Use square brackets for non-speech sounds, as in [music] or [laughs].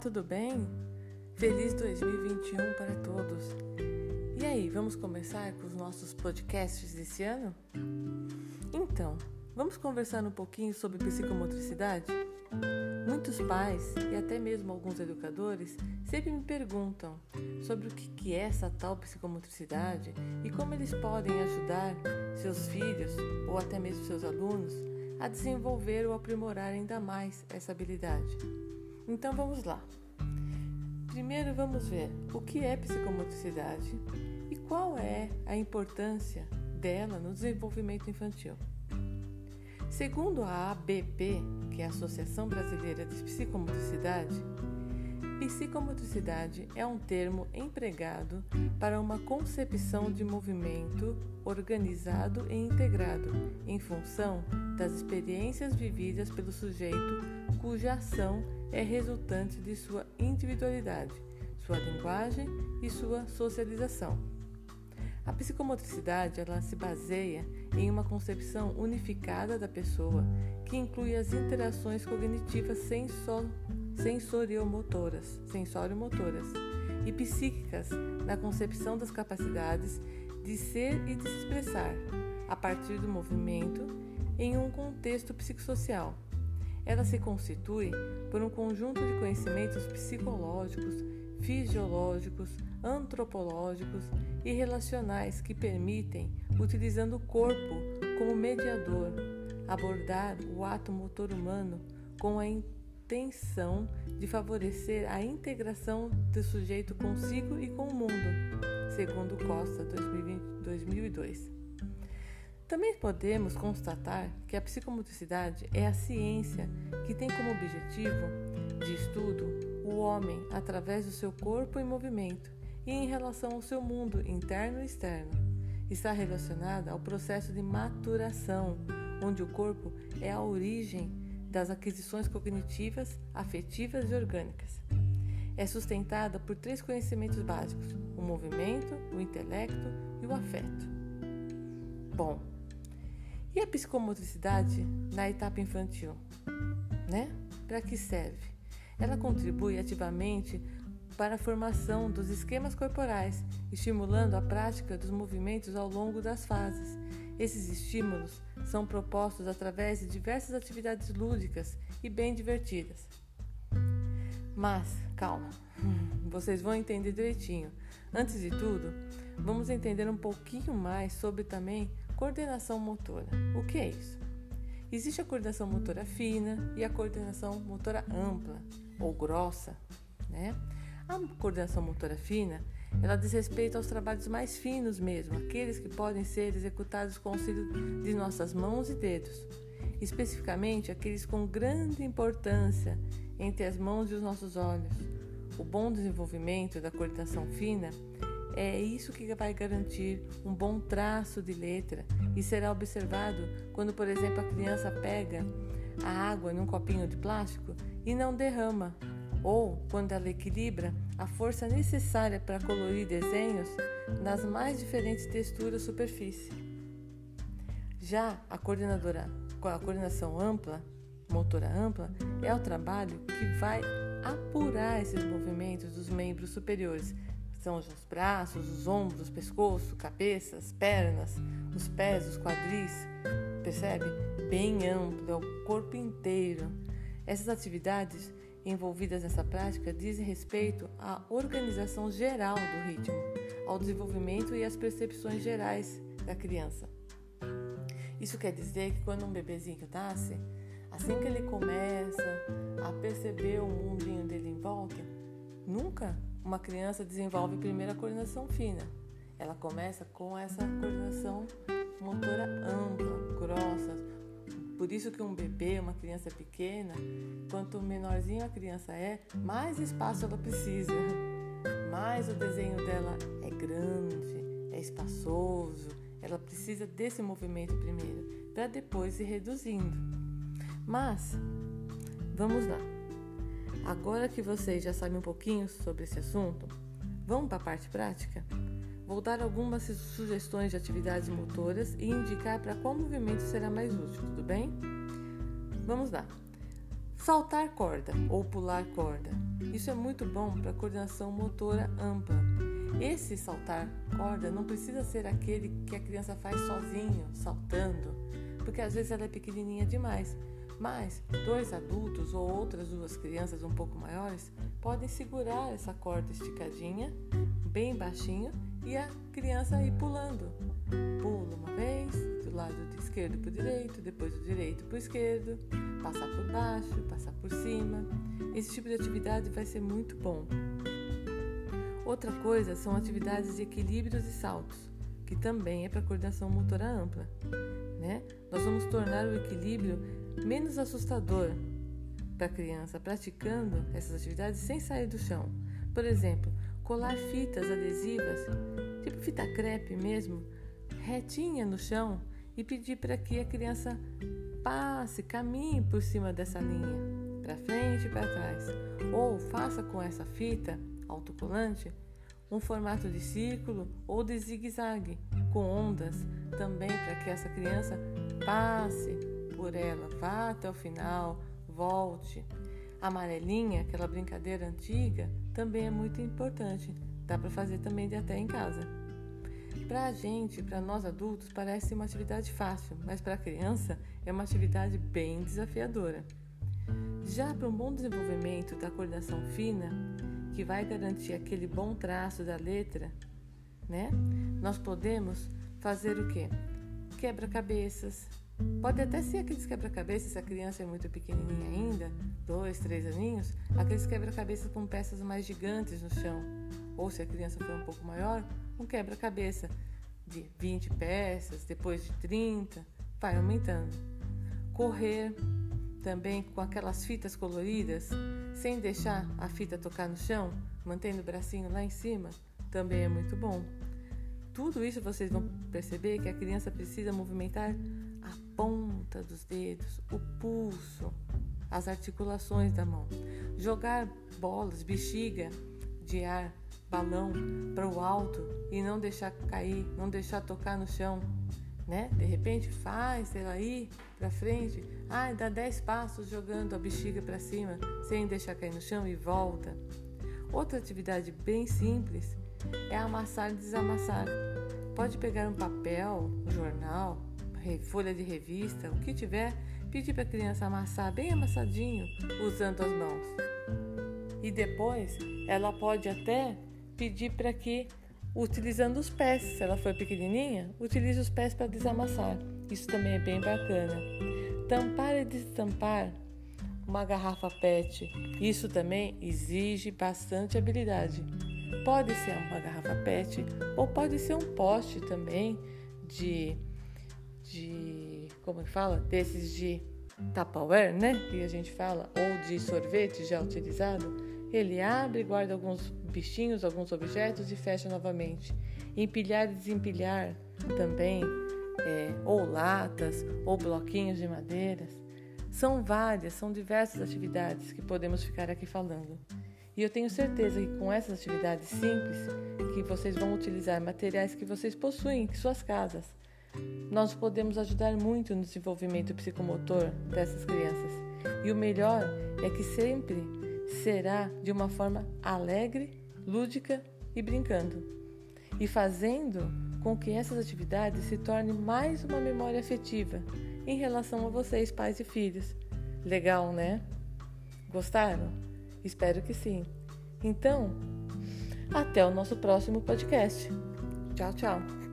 tudo bem? Feliz 2021 para todos. E aí, vamos começar com os nossos podcasts desse ano? Então, vamos conversar um pouquinho sobre psicomotricidade? Muitos pais e até mesmo alguns educadores sempre me perguntam sobre o que é essa tal psicomotricidade e como eles podem ajudar seus filhos ou até mesmo seus alunos a desenvolver ou aprimorar ainda mais essa habilidade. Então vamos lá. Primeiro vamos ver o que é psicomotricidade e qual é a importância dela no desenvolvimento infantil. Segundo a ABP, que é a Associação Brasileira de Psicomotricidade, psicomotricidade é um termo empregado para uma concepção de movimento organizado e integrado em função das experiências vividas pelo sujeito cuja ação é resultante de sua individualidade, sua linguagem e sua socialização. A psicomotricidade ela se baseia em uma concepção unificada da pessoa que inclui as interações cognitivas sensor, sensoriomotoras, sensoriomotoras e psíquicas na concepção das capacidades de ser e de se expressar a partir do movimento em um contexto psicossocial. Ela se constitui por um conjunto de conhecimentos psicológicos, fisiológicos, antropológicos e relacionais que permitem, utilizando o corpo como mediador, abordar o ato motor humano com a intenção de favorecer a integração do sujeito consigo e com o mundo, segundo Costa 2020, 2002. Também podemos constatar que a psicomotricidade é a ciência que tem como objetivo de estudo o homem através do seu corpo em movimento e em relação ao seu mundo interno e externo. Está relacionada ao processo de maturação, onde o corpo é a origem das aquisições cognitivas, afetivas e orgânicas. É sustentada por três conhecimentos básicos: o movimento, o intelecto e o afeto. Bom, e a psicomotricidade na etapa infantil? Né? Para que serve? Ela contribui ativamente para a formação dos esquemas corporais, estimulando a prática dos movimentos ao longo das fases. Esses estímulos são propostos através de diversas atividades lúdicas e bem divertidas. Mas, calma, [laughs] vocês vão entender direitinho. Antes de tudo, vamos entender um pouquinho mais sobre também coordenação motora. O que é isso? Existe a coordenação motora fina e a coordenação motora ampla ou grossa, né? A coordenação motora fina, ela diz respeito aos trabalhos mais finos mesmo, aqueles que podem ser executados com o auxílio de nossas mãos e dedos, especificamente aqueles com grande importância entre as mãos e os nossos olhos. O bom desenvolvimento da coordenação fina é isso que vai garantir um bom traço de letra e será observado quando, por exemplo, a criança pega a água num copinho de plástico e não derrama, ou quando ela equilibra a força necessária para colorir desenhos nas mais diferentes texturas superfície. Já a coordenadora, a coordenação ampla, motora ampla, é o trabalho que vai apurar esses movimentos dos membros superiores são os braços, os ombros, pescoço, cabeça, as pernas, os pés, os quadris. Percebe? Bem amplo, é o corpo inteiro. Essas atividades envolvidas nessa prática dizem respeito à organização geral do ritmo, ao desenvolvimento e às percepções gerais da criança. Isso quer dizer que quando um bebezinho nasce, assim que ele começa a perceber o mundinho dele em volta, nunca uma criança desenvolve primeiro a coordenação fina. Ela começa com essa coordenação motora ampla, grossa. Por isso que um bebê, uma criança pequena, quanto menorzinho a criança é, mais espaço ela precisa. Mais o desenho dela é grande, é espaçoso. Ela precisa desse movimento primeiro, para depois ir reduzindo. Mas, vamos lá. Agora que vocês já sabem um pouquinho sobre esse assunto, vamos para a parte prática? Vou dar algumas sugestões de atividades motoras e indicar para qual movimento será mais útil, tudo bem? Vamos lá. Saltar corda ou pular corda. Isso é muito bom para coordenação motora ampla. Esse saltar corda não precisa ser aquele que a criança faz sozinho, saltando, porque às vezes ela é pequenininha demais. Mas dois adultos ou outras duas crianças um pouco maiores podem segurar essa corda esticadinha, bem baixinho, e a criança ir pulando. Pula uma vez, do lado esquerdo para o direito, depois do direito para o esquerdo, passar por baixo, passar por cima. Esse tipo de atividade vai ser muito bom. Outra coisa são atividades de equilíbrios e saltos, que também é para coordenação motora ampla. Né? Nós vamos tornar o equilíbrio menos assustador para a criança praticando essas atividades sem sair do chão. Por exemplo, colar fitas adesivas, tipo fita crepe mesmo, retinha no chão e pedir para que a criança passe, caminhe por cima dessa linha, para frente e para trás. Ou faça com essa fita autocolante um formato de círculo ou de zigue-zague, com ondas, também para que essa criança passe por ela, vá até o final, volte. Amarelinha, aquela brincadeira antiga, também é muito importante. Dá para fazer também de até em casa. Para a gente, para nós adultos, parece uma atividade fácil, mas para a criança é uma atividade bem desafiadora. Já para um bom desenvolvimento da coordenação fina, que vai garantir aquele bom traço da letra, né? Nós podemos fazer o quê? Quebra-cabeças. Pode até ser aqueles quebra-cabeças, se a criança é muito pequenininha ainda, dois, três aninhos, aqueles quebra-cabeças com peças mais gigantes no chão. Ou se a criança for um pouco maior, um quebra-cabeça de 20 peças, depois de 30, vai aumentando. Correr também com aquelas fitas coloridas, sem deixar a fita tocar no chão, mantendo o bracinho lá em cima, também é muito bom. Tudo isso vocês vão perceber que a criança precisa movimentar ponta dos dedos, o pulso, as articulações da mão. Jogar bolas, bexiga de ar, balão para o alto e não deixar cair, não deixar tocar no chão, né? De repente faz ela ir para frente, ah, dá 10 passos jogando a bexiga para cima, sem deixar cair no chão e volta. Outra atividade bem simples é amassar e desamassar. Pode pegar um papel, um jornal, folha de revista, o que tiver, pedir para a criança amassar bem amassadinho usando as mãos. E depois ela pode até pedir para que, utilizando os pés, se ela for pequenininha, utilize os pés para desamassar. Isso também é bem bacana. Tampar e destampar uma garrafa PET. Isso também exige bastante habilidade. Pode ser uma garrafa PET ou pode ser um poste também de de como que fala? Desses de Tupperware, né? Que a gente fala, ou de sorvete já utilizado. Ele abre, guarda alguns bichinhos, alguns objetos e fecha novamente. Empilhar e desempilhar também é, ou latas, ou bloquinhos de madeiras. São várias, são diversas atividades que podemos ficar aqui falando. E eu tenho certeza que com essas atividades simples, que vocês vão utilizar materiais que vocês possuem em suas casas, nós podemos ajudar muito no desenvolvimento psicomotor dessas crianças. E o melhor é que sempre será de uma forma alegre, lúdica e brincando. E fazendo com que essas atividades se tornem mais uma memória afetiva em relação a vocês, pais e filhos. Legal, né? Gostaram? Espero que sim. Então, até o nosso próximo podcast. Tchau, tchau.